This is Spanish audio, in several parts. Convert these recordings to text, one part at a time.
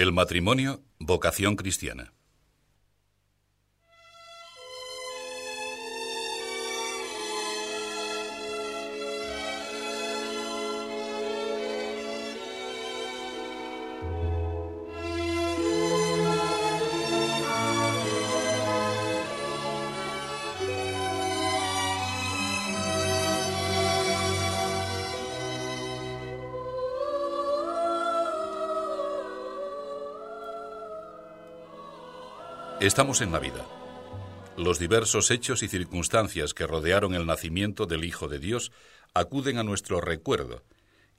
El matrimonio, vocación cristiana. Estamos en Navidad. Los diversos hechos y circunstancias que rodearon el nacimiento del Hijo de Dios acuden a nuestro recuerdo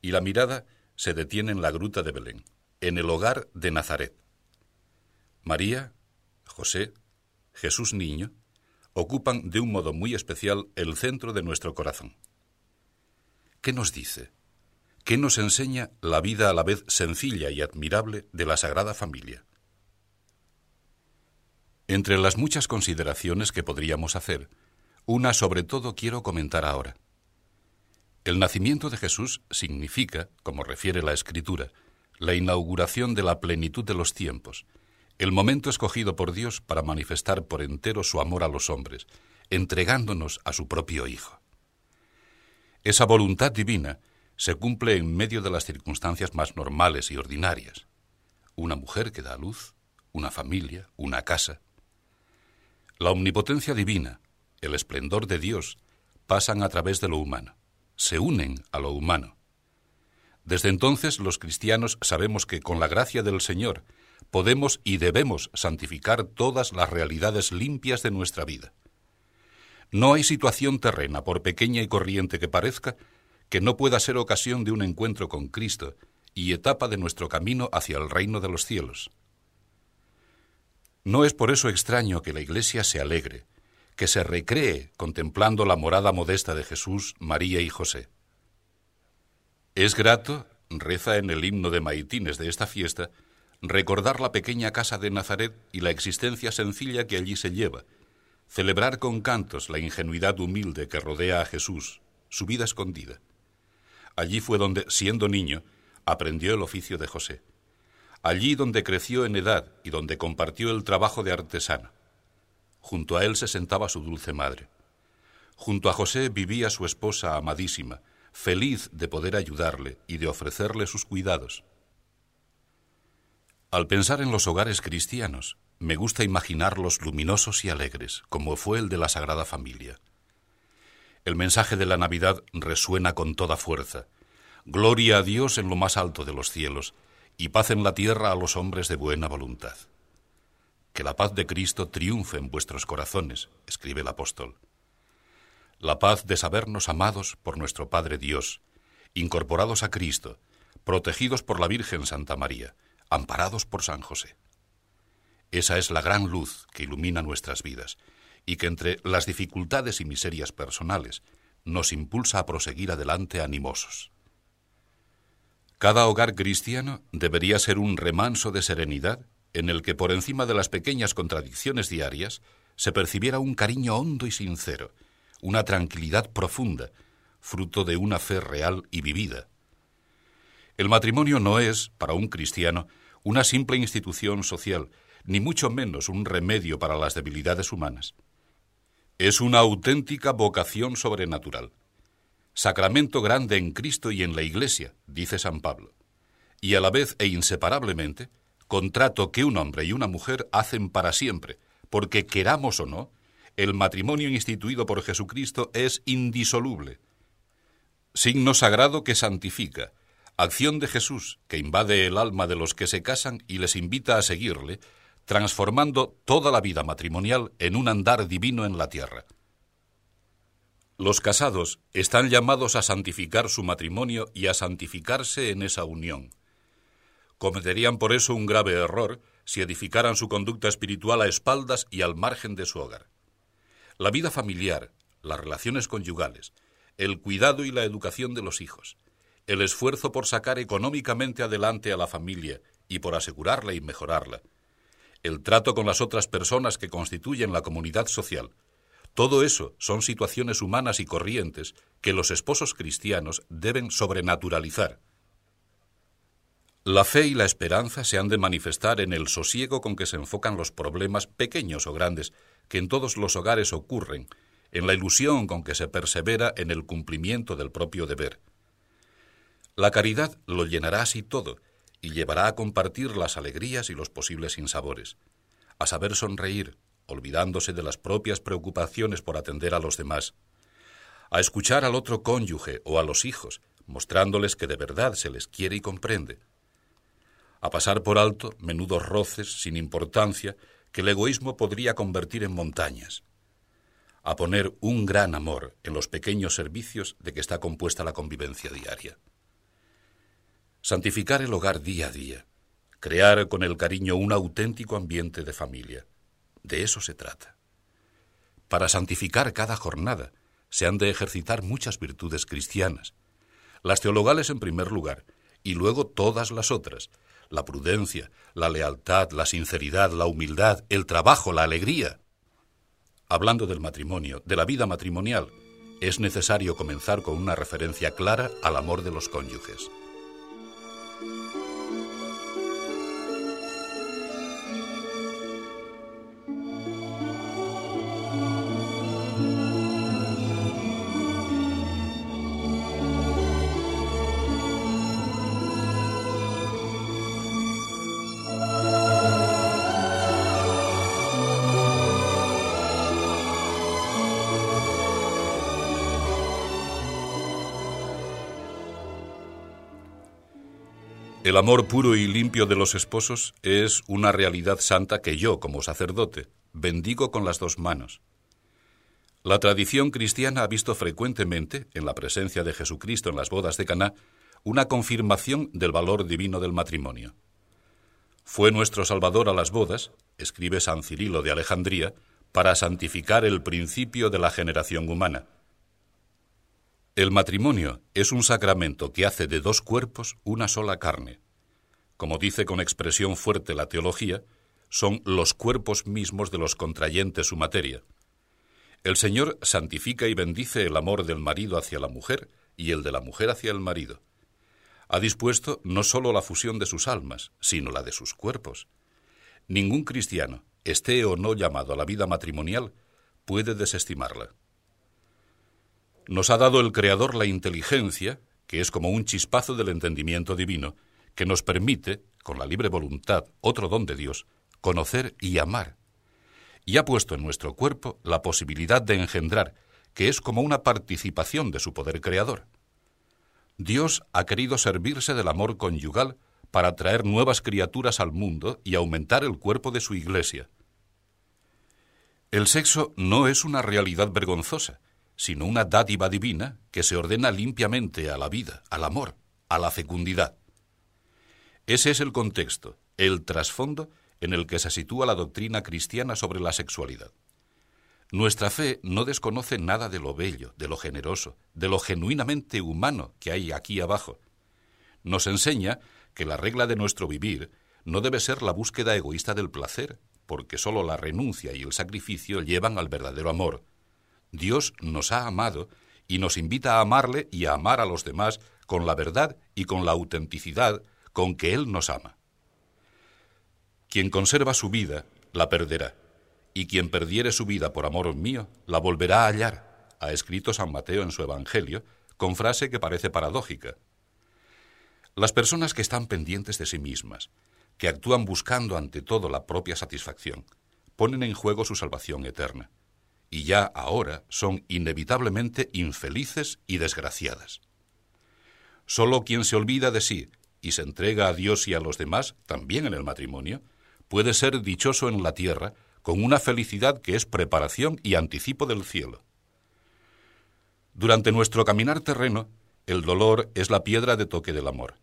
y la mirada se detiene en la gruta de Belén, en el hogar de Nazaret. María, José, Jesús niño, ocupan de un modo muy especial el centro de nuestro corazón. ¿Qué nos dice? ¿Qué nos enseña la vida a la vez sencilla y admirable de la Sagrada Familia? Entre las muchas consideraciones que podríamos hacer, una sobre todo quiero comentar ahora. El nacimiento de Jesús significa, como refiere la Escritura, la inauguración de la plenitud de los tiempos, el momento escogido por Dios para manifestar por entero su amor a los hombres, entregándonos a su propio Hijo. Esa voluntad divina se cumple en medio de las circunstancias más normales y ordinarias. Una mujer que da a luz, una familia, una casa, la omnipotencia divina, el esplendor de Dios, pasan a través de lo humano, se unen a lo humano. Desde entonces los cristianos sabemos que con la gracia del Señor podemos y debemos santificar todas las realidades limpias de nuestra vida. No hay situación terrena, por pequeña y corriente que parezca, que no pueda ser ocasión de un encuentro con Cristo y etapa de nuestro camino hacia el reino de los cielos. No es por eso extraño que la Iglesia se alegre, que se recree contemplando la morada modesta de Jesús, María y José. Es grato, reza en el himno de maitines de esta fiesta, recordar la pequeña casa de Nazaret y la existencia sencilla que allí se lleva, celebrar con cantos la ingenuidad humilde que rodea a Jesús, su vida escondida. Allí fue donde, siendo niño, aprendió el oficio de José allí donde creció en edad y donde compartió el trabajo de artesano. Junto a él se sentaba su dulce madre. Junto a José vivía su esposa amadísima, feliz de poder ayudarle y de ofrecerle sus cuidados. Al pensar en los hogares cristianos, me gusta imaginarlos luminosos y alegres, como fue el de la Sagrada Familia. El mensaje de la Navidad resuena con toda fuerza. Gloria a Dios en lo más alto de los cielos y paz en la tierra a los hombres de buena voluntad. Que la paz de Cristo triunfe en vuestros corazones, escribe el apóstol. La paz de sabernos amados por nuestro Padre Dios, incorporados a Cristo, protegidos por la Virgen Santa María, amparados por San José. Esa es la gran luz que ilumina nuestras vidas y que entre las dificultades y miserias personales nos impulsa a proseguir adelante animosos. Cada hogar cristiano debería ser un remanso de serenidad en el que por encima de las pequeñas contradicciones diarias se percibiera un cariño hondo y sincero, una tranquilidad profunda, fruto de una fe real y vivida. El matrimonio no es, para un cristiano, una simple institución social, ni mucho menos un remedio para las debilidades humanas. Es una auténtica vocación sobrenatural sacramento grande en Cristo y en la Iglesia, dice San Pablo, y a la vez e inseparablemente, contrato que un hombre y una mujer hacen para siempre, porque queramos o no, el matrimonio instituido por Jesucristo es indisoluble. Signo sagrado que santifica, acción de Jesús que invade el alma de los que se casan y les invita a seguirle, transformando toda la vida matrimonial en un andar divino en la tierra. Los casados están llamados a santificar su matrimonio y a santificarse en esa unión. Cometerían por eso un grave error si edificaran su conducta espiritual a espaldas y al margen de su hogar. La vida familiar, las relaciones conyugales, el cuidado y la educación de los hijos, el esfuerzo por sacar económicamente adelante a la familia y por asegurarla y mejorarla, el trato con las otras personas que constituyen la comunidad social, todo eso son situaciones humanas y corrientes que los esposos cristianos deben sobrenaturalizar. La fe y la esperanza se han de manifestar en el sosiego con que se enfocan los problemas pequeños o grandes que en todos los hogares ocurren, en la ilusión con que se persevera en el cumplimiento del propio deber. La caridad lo llenará así todo y llevará a compartir las alegrías y los posibles sinsabores, a saber sonreír, olvidándose de las propias preocupaciones por atender a los demás, a escuchar al otro cónyuge o a los hijos, mostrándoles que de verdad se les quiere y comprende, a pasar por alto menudos roces sin importancia que el egoísmo podría convertir en montañas, a poner un gran amor en los pequeños servicios de que está compuesta la convivencia diaria. Santificar el hogar día a día, crear con el cariño un auténtico ambiente de familia. De eso se trata. Para santificar cada jornada se han de ejercitar muchas virtudes cristianas, las teologales en primer lugar, y luego todas las otras, la prudencia, la lealtad, la sinceridad, la humildad, el trabajo, la alegría. Hablando del matrimonio, de la vida matrimonial, es necesario comenzar con una referencia clara al amor de los cónyuges. El amor puro y limpio de los esposos es una realidad santa que yo, como sacerdote, bendigo con las dos manos. La tradición cristiana ha visto frecuentemente, en la presencia de Jesucristo en las bodas de Caná, una confirmación del valor divino del matrimonio. Fue nuestro Salvador a las bodas, escribe San Cirilo de Alejandría, para santificar el principio de la generación humana. El matrimonio es un sacramento que hace de dos cuerpos una sola carne. Como dice con expresión fuerte la teología, son los cuerpos mismos de los contrayentes su materia. El Señor santifica y bendice el amor del marido hacia la mujer y el de la mujer hacia el marido. Ha dispuesto no sólo la fusión de sus almas, sino la de sus cuerpos. Ningún cristiano, esté o no llamado a la vida matrimonial, puede desestimarla. Nos ha dado el Creador la inteligencia, que es como un chispazo del entendimiento divino, que nos permite, con la libre voluntad, otro don de Dios, conocer y amar. Y ha puesto en nuestro cuerpo la posibilidad de engendrar, que es como una participación de su poder creador. Dios ha querido servirse del amor conyugal para traer nuevas criaturas al mundo y aumentar el cuerpo de su iglesia. El sexo no es una realidad vergonzosa, sino una dádiva divina que se ordena limpiamente a la vida, al amor, a la fecundidad. Ese es el contexto, el trasfondo en el que se sitúa la doctrina cristiana sobre la sexualidad. Nuestra fe no desconoce nada de lo bello, de lo generoso, de lo genuinamente humano que hay aquí abajo. Nos enseña que la regla de nuestro vivir no debe ser la búsqueda egoísta del placer, porque sólo la renuncia y el sacrificio llevan al verdadero amor, Dios nos ha amado y nos invita a amarle y a amar a los demás con la verdad y con la autenticidad con que Él nos ama. Quien conserva su vida, la perderá, y quien perdiere su vida por amor mío, la volverá a hallar, ha escrito San Mateo en su Evangelio, con frase que parece paradójica. Las personas que están pendientes de sí mismas, que actúan buscando ante todo la propia satisfacción, ponen en juego su salvación eterna y ya ahora son inevitablemente infelices y desgraciadas. Solo quien se olvida de sí y se entrega a Dios y a los demás, también en el matrimonio, puede ser dichoso en la tierra con una felicidad que es preparación y anticipo del cielo. Durante nuestro caminar terreno, el dolor es la piedra de toque del amor.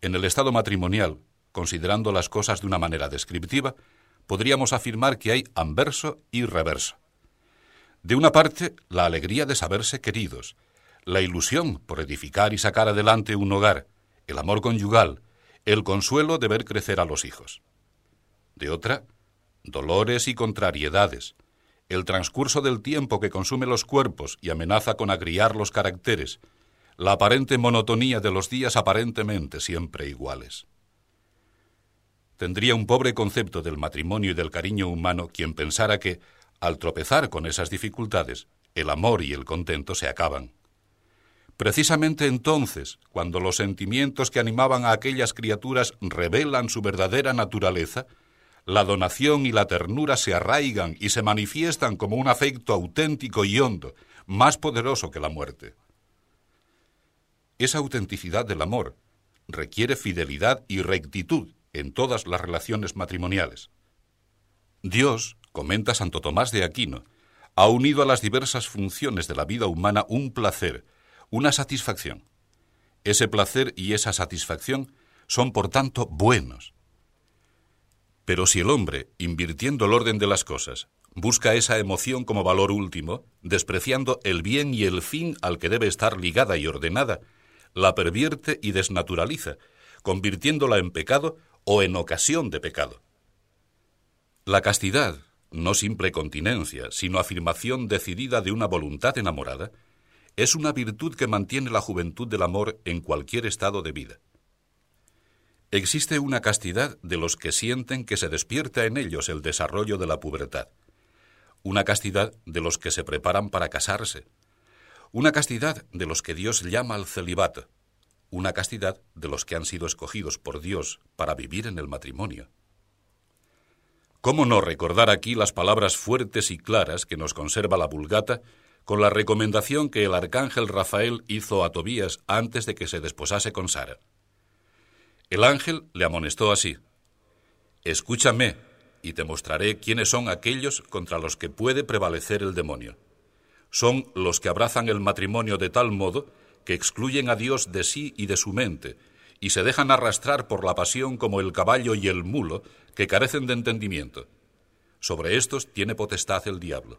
En el estado matrimonial, considerando las cosas de una manera descriptiva, podríamos afirmar que hay anverso y reverso. De una parte, la alegría de saberse queridos, la ilusión por edificar y sacar adelante un hogar, el amor conyugal, el consuelo de ver crecer a los hijos. De otra, dolores y contrariedades, el transcurso del tiempo que consume los cuerpos y amenaza con agriar los caracteres, la aparente monotonía de los días aparentemente siempre iguales. Tendría un pobre concepto del matrimonio y del cariño humano quien pensara que, al tropezar con esas dificultades, el amor y el contento se acaban. Precisamente entonces, cuando los sentimientos que animaban a aquellas criaturas revelan su verdadera naturaleza, la donación y la ternura se arraigan y se manifiestan como un afecto auténtico y hondo, más poderoso que la muerte. Esa autenticidad del amor requiere fidelidad y rectitud en todas las relaciones matrimoniales. Dios, comenta Santo Tomás de Aquino, ha unido a las diversas funciones de la vida humana un placer, una satisfacción. Ese placer y esa satisfacción son, por tanto, buenos. Pero si el hombre, invirtiendo el orden de las cosas, busca esa emoción como valor último, despreciando el bien y el fin al que debe estar ligada y ordenada, la pervierte y desnaturaliza, convirtiéndola en pecado o en ocasión de pecado. La castidad, no simple continencia, sino afirmación decidida de una voluntad enamorada, es una virtud que mantiene la juventud del amor en cualquier estado de vida. Existe una castidad de los que sienten que se despierta en ellos el desarrollo de la pubertad, una castidad de los que se preparan para casarse, una castidad de los que Dios llama al celibato, una castidad de los que han sido escogidos por Dios para vivir en el matrimonio. ¿Cómo no recordar aquí las palabras fuertes y claras que nos conserva la Vulgata con la recomendación que el arcángel Rafael hizo a Tobías antes de que se desposase con Sara? El ángel le amonestó así, Escúchame, y te mostraré quiénes son aquellos contra los que puede prevalecer el demonio. Son los que abrazan el matrimonio de tal modo que excluyen a Dios de sí y de su mente, y se dejan arrastrar por la pasión como el caballo y el mulo, que carecen de entendimiento. Sobre estos tiene potestad el diablo.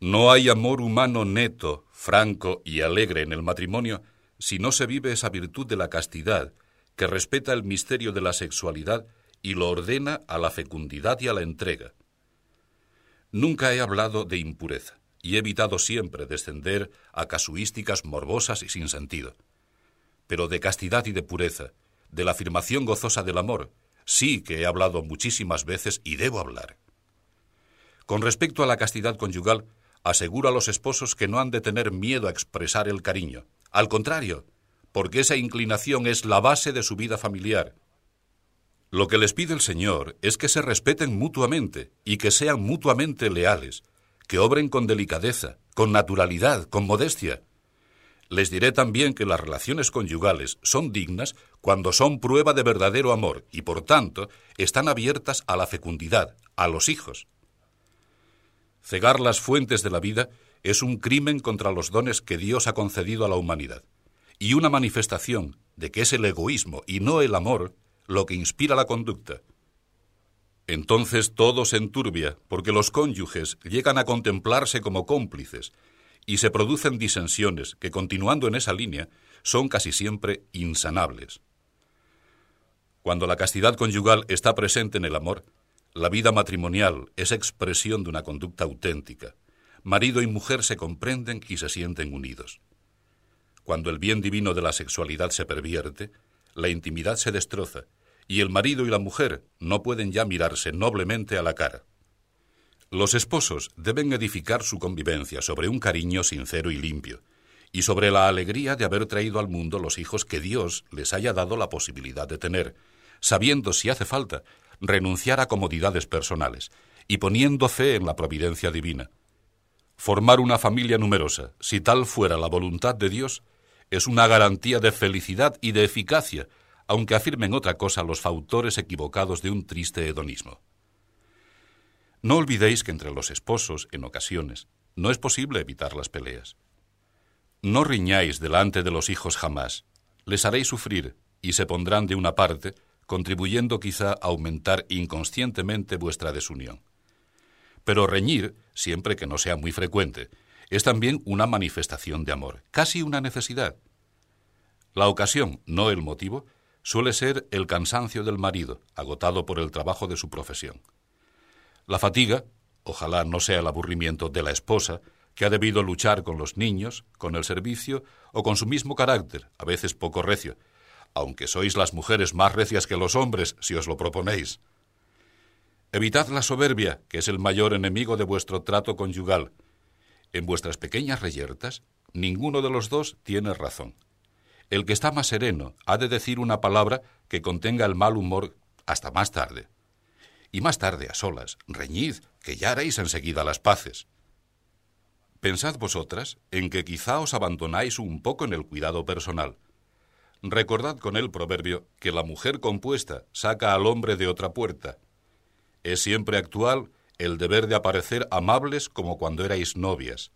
No hay amor humano neto, franco y alegre en el matrimonio si no se vive esa virtud de la castidad, que respeta el misterio de la sexualidad y lo ordena a la fecundidad y a la entrega. Nunca he hablado de impureza y he evitado siempre descender a casuísticas morbosas y sin sentido. Pero de castidad y de pureza, de la afirmación gozosa del amor, sí que he hablado muchísimas veces y debo hablar. Con respecto a la castidad conyugal, aseguro a los esposos que no han de tener miedo a expresar el cariño. Al contrario, porque esa inclinación es la base de su vida familiar. Lo que les pide el Señor es que se respeten mutuamente y que sean mutuamente leales, que obren con delicadeza, con naturalidad, con modestia. Les diré también que las relaciones conyugales son dignas cuando son prueba de verdadero amor y por tanto están abiertas a la fecundidad, a los hijos. Cegar las fuentes de la vida es un crimen contra los dones que Dios ha concedido a la humanidad y una manifestación de que es el egoísmo y no el amor lo que inspira la conducta. Entonces todo se enturbia, porque los cónyuges llegan a contemplarse como cómplices, y se producen disensiones que, continuando en esa línea, son casi siempre insanables. Cuando la castidad conyugal está presente en el amor, la vida matrimonial es expresión de una conducta auténtica. Marido y mujer se comprenden y se sienten unidos. Cuando el bien divino de la sexualidad se pervierte, la intimidad se destroza y el marido y la mujer no pueden ya mirarse noblemente a la cara. Los esposos deben edificar su convivencia sobre un cariño sincero y limpio, y sobre la alegría de haber traído al mundo los hijos que Dios les haya dado la posibilidad de tener, sabiendo, si hace falta, renunciar a comodidades personales, y poniendo fe en la providencia divina. Formar una familia numerosa, si tal fuera la voluntad de Dios, es una garantía de felicidad y de eficacia aunque afirmen otra cosa los fautores equivocados de un triste hedonismo. No olvidéis que entre los esposos, en ocasiones, no es posible evitar las peleas. No riñáis delante de los hijos jamás, les haréis sufrir y se pondrán de una parte, contribuyendo quizá a aumentar inconscientemente vuestra desunión. Pero reñir, siempre que no sea muy frecuente, es también una manifestación de amor, casi una necesidad. La ocasión, no el motivo, suele ser el cansancio del marido, agotado por el trabajo de su profesión. La fatiga, ojalá no sea el aburrimiento de la esposa, que ha debido luchar con los niños, con el servicio o con su mismo carácter, a veces poco recio, aunque sois las mujeres más recias que los hombres si os lo proponéis. Evitad la soberbia, que es el mayor enemigo de vuestro trato conyugal. En vuestras pequeñas reyertas, ninguno de los dos tiene razón. El que está más sereno ha de decir una palabra que contenga el mal humor hasta más tarde. Y más tarde, a solas, reñid, que ya haréis enseguida las paces. Pensad vosotras en que quizá os abandonáis un poco en el cuidado personal. Recordad con el proverbio que la mujer compuesta saca al hombre de otra puerta, es siempre actual el deber de aparecer amables como cuando erais novias,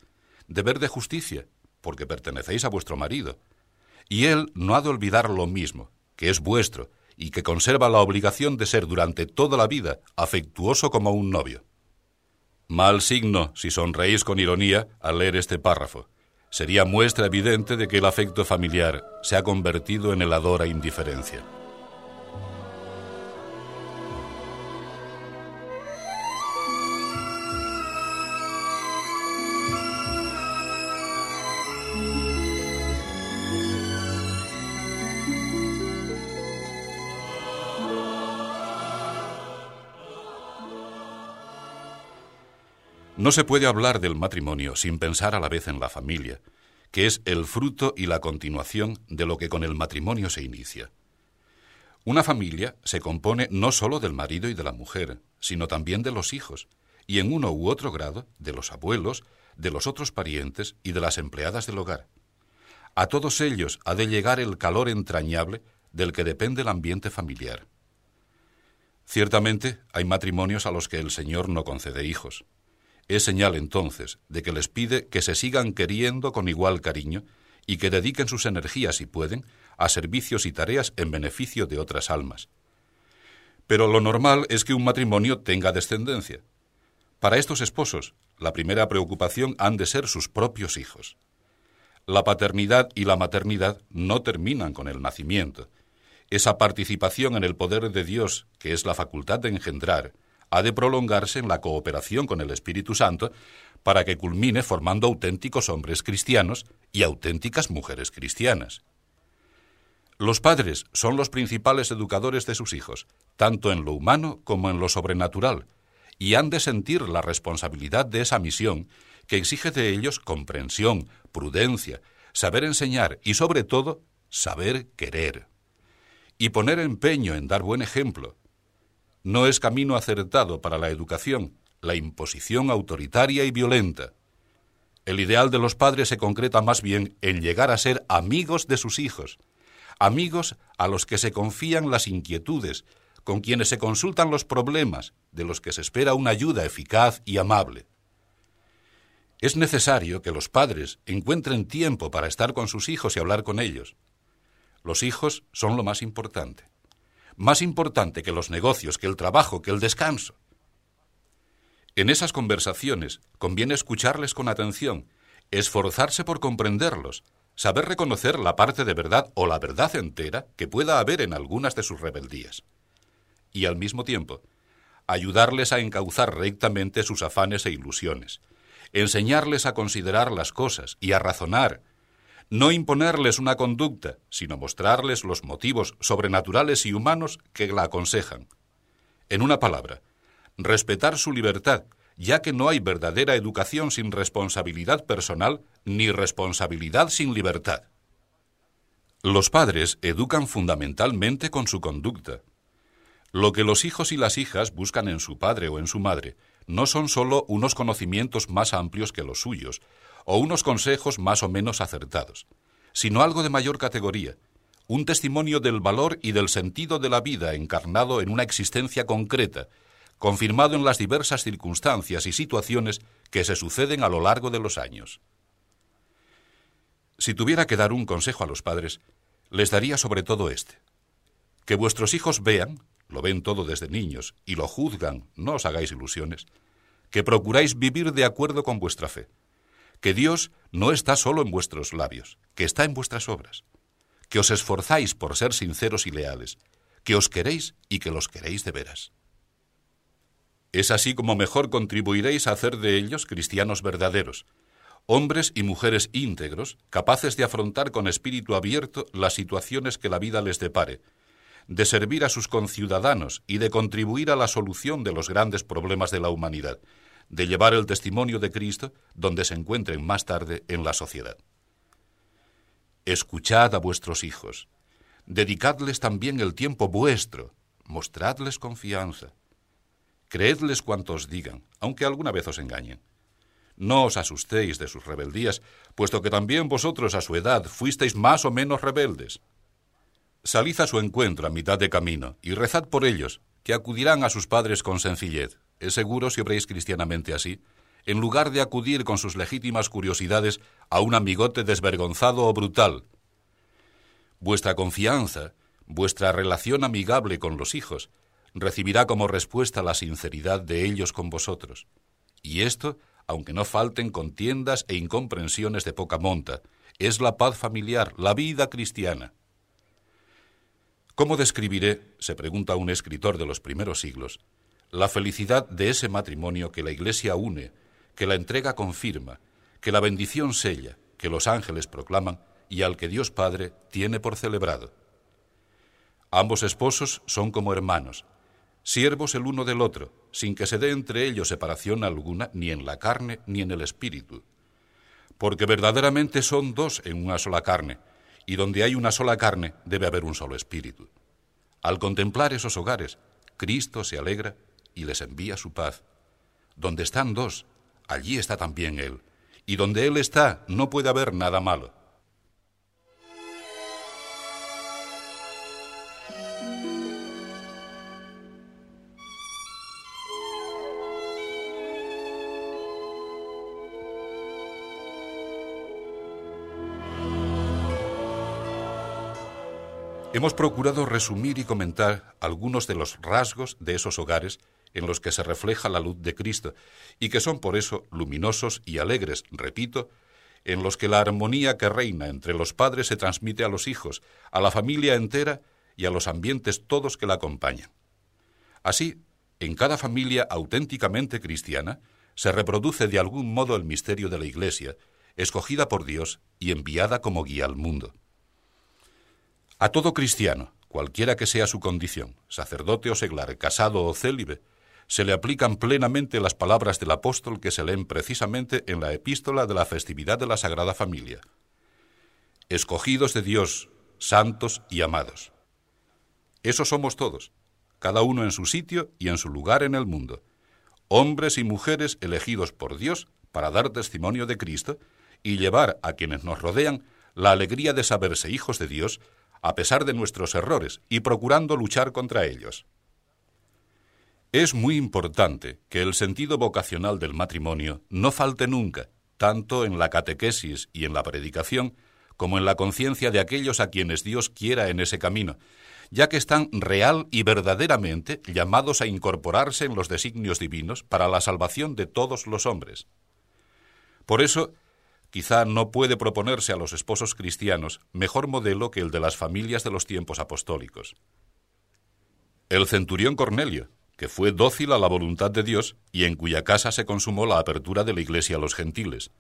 deber de justicia, porque pertenecéis a vuestro marido. Y él no ha de olvidar lo mismo, que es vuestro, y que conserva la obligación de ser durante toda la vida afectuoso como un novio. Mal signo si sonreís con ironía al leer este párrafo. Sería muestra evidente de que el afecto familiar se ha convertido en heladora indiferencia. No se puede hablar del matrimonio sin pensar a la vez en la familia, que es el fruto y la continuación de lo que con el matrimonio se inicia. Una familia se compone no sólo del marido y de la mujer, sino también de los hijos, y en uno u otro grado de los abuelos, de los otros parientes y de las empleadas del hogar. A todos ellos ha de llegar el calor entrañable del que depende el ambiente familiar. Ciertamente hay matrimonios a los que el Señor no concede hijos. Es señal entonces de que les pide que se sigan queriendo con igual cariño y que dediquen sus energías, si pueden, a servicios y tareas en beneficio de otras almas. Pero lo normal es que un matrimonio tenga descendencia. Para estos esposos, la primera preocupación han de ser sus propios hijos. La paternidad y la maternidad no terminan con el nacimiento. Esa participación en el poder de Dios, que es la facultad de engendrar, ha de prolongarse en la cooperación con el Espíritu Santo para que culmine formando auténticos hombres cristianos y auténticas mujeres cristianas. Los padres son los principales educadores de sus hijos, tanto en lo humano como en lo sobrenatural, y han de sentir la responsabilidad de esa misión que exige de ellos comprensión, prudencia, saber enseñar y, sobre todo, saber querer. Y poner empeño en dar buen ejemplo, no es camino acertado para la educación la imposición autoritaria y violenta. El ideal de los padres se concreta más bien en llegar a ser amigos de sus hijos, amigos a los que se confían las inquietudes, con quienes se consultan los problemas, de los que se espera una ayuda eficaz y amable. Es necesario que los padres encuentren tiempo para estar con sus hijos y hablar con ellos. Los hijos son lo más importante más importante que los negocios, que el trabajo, que el descanso. En esas conversaciones conviene escucharles con atención, esforzarse por comprenderlos, saber reconocer la parte de verdad o la verdad entera que pueda haber en algunas de sus rebeldías. Y al mismo tiempo, ayudarles a encauzar rectamente sus afanes e ilusiones, enseñarles a considerar las cosas y a razonar, no imponerles una conducta, sino mostrarles los motivos sobrenaturales y humanos que la aconsejan. En una palabra, respetar su libertad, ya que no hay verdadera educación sin responsabilidad personal ni responsabilidad sin libertad. Los padres educan fundamentalmente con su conducta. Lo que los hijos y las hijas buscan en su padre o en su madre no son sólo unos conocimientos más amplios que los suyos, o unos consejos más o menos acertados, sino algo de mayor categoría, un testimonio del valor y del sentido de la vida encarnado en una existencia concreta, confirmado en las diversas circunstancias y situaciones que se suceden a lo largo de los años. Si tuviera que dar un consejo a los padres, les daría sobre todo este. Que vuestros hijos vean, lo ven todo desde niños, y lo juzgan, no os hagáis ilusiones, que procuráis vivir de acuerdo con vuestra fe, que Dios no está solo en vuestros labios, que está en vuestras obras, que os esforzáis por ser sinceros y leales, que os queréis y que los queréis de veras. Es así como mejor contribuiréis a hacer de ellos cristianos verdaderos, hombres y mujeres íntegros, capaces de afrontar con espíritu abierto las situaciones que la vida les depare, de servir a sus conciudadanos y de contribuir a la solución de los grandes problemas de la humanidad, de llevar el testimonio de Cristo donde se encuentren más tarde en la sociedad. Escuchad a vuestros hijos, dedicadles también el tiempo vuestro, mostradles confianza, creedles cuanto os digan, aunque alguna vez os engañen no os asustéis de sus rebeldías, puesto que también vosotros a su edad fuisteis más o menos rebeldes. Salid a su encuentro a mitad de camino y rezad por ellos, que acudirán a sus padres con sencillez. Es seguro si obréis cristianamente así, en lugar de acudir con sus legítimas curiosidades a un amigote desvergonzado o brutal. Vuestra confianza, vuestra relación amigable con los hijos, recibirá como respuesta la sinceridad de ellos con vosotros. Y esto aunque no falten contiendas e incomprensiones de poca monta. Es la paz familiar, la vida cristiana. ¿Cómo describiré, se pregunta un escritor de los primeros siglos, la felicidad de ese matrimonio que la Iglesia une, que la entrega confirma, que la bendición sella, que los ángeles proclaman y al que Dios Padre tiene por celebrado? Ambos esposos son como hermanos, siervos el uno del otro, sin que se dé entre ellos separación alguna, ni en la carne ni en el espíritu. Porque verdaderamente son dos en una sola carne, y donde hay una sola carne debe haber un solo espíritu. Al contemplar esos hogares, Cristo se alegra y les envía su paz. Donde están dos, allí está también Él, y donde Él está no puede haber nada malo. Hemos procurado resumir y comentar algunos de los rasgos de esos hogares en los que se refleja la luz de Cristo y que son por eso luminosos y alegres, repito, en los que la armonía que reina entre los padres se transmite a los hijos, a la familia entera y a los ambientes todos que la acompañan. Así, en cada familia auténticamente cristiana se reproduce de algún modo el misterio de la Iglesia, escogida por Dios y enviada como guía al mundo. A todo cristiano, cualquiera que sea su condición, sacerdote o seglar, casado o célibe, se le aplican plenamente las palabras del apóstol que se leen precisamente en la epístola de la festividad de la Sagrada Familia. Escogidos de Dios, santos y amados. Eso somos todos, cada uno en su sitio y en su lugar en el mundo, hombres y mujeres elegidos por Dios para dar testimonio de Cristo y llevar a quienes nos rodean la alegría de saberse hijos de Dios a pesar de nuestros errores y procurando luchar contra ellos. Es muy importante que el sentido vocacional del matrimonio no falte nunca, tanto en la catequesis y en la predicación, como en la conciencia de aquellos a quienes Dios quiera en ese camino, ya que están real y verdaderamente llamados a incorporarse en los designios divinos para la salvación de todos los hombres. Por eso, quizá no puede proponerse a los esposos cristianos mejor modelo que el de las familias de los tiempos apostólicos. El centurión Cornelio, que fue dócil a la voluntad de Dios y en cuya casa se consumó la apertura de la iglesia a los gentiles.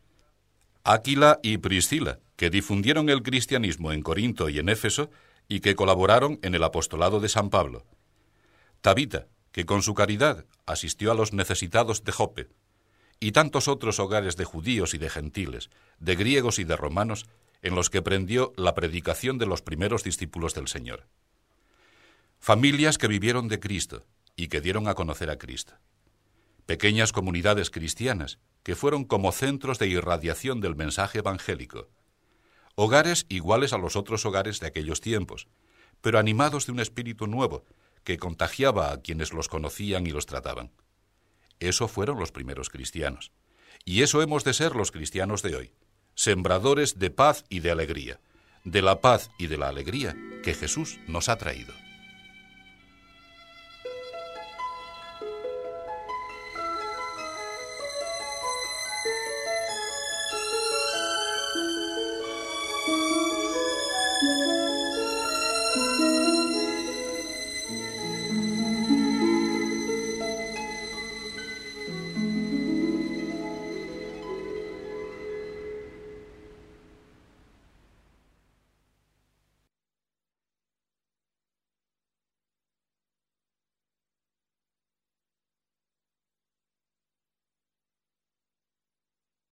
Áquila y Priscila, que difundieron el cristianismo en Corinto y en Éfeso y que colaboraron en el apostolado de San Pablo. Tabita, que con su caridad asistió a los necesitados de Jope y tantos otros hogares de judíos y de gentiles, de griegos y de romanos, en los que prendió la predicación de los primeros discípulos del Señor. Familias que vivieron de Cristo y que dieron a conocer a Cristo. Pequeñas comunidades cristianas que fueron como centros de irradiación del mensaje evangélico. Hogares iguales a los otros hogares de aquellos tiempos, pero animados de un espíritu nuevo que contagiaba a quienes los conocían y los trataban. Eso fueron los primeros cristianos. Y eso hemos de ser los cristianos de hoy, sembradores de paz y de alegría, de la paz y de la alegría que Jesús nos ha traído.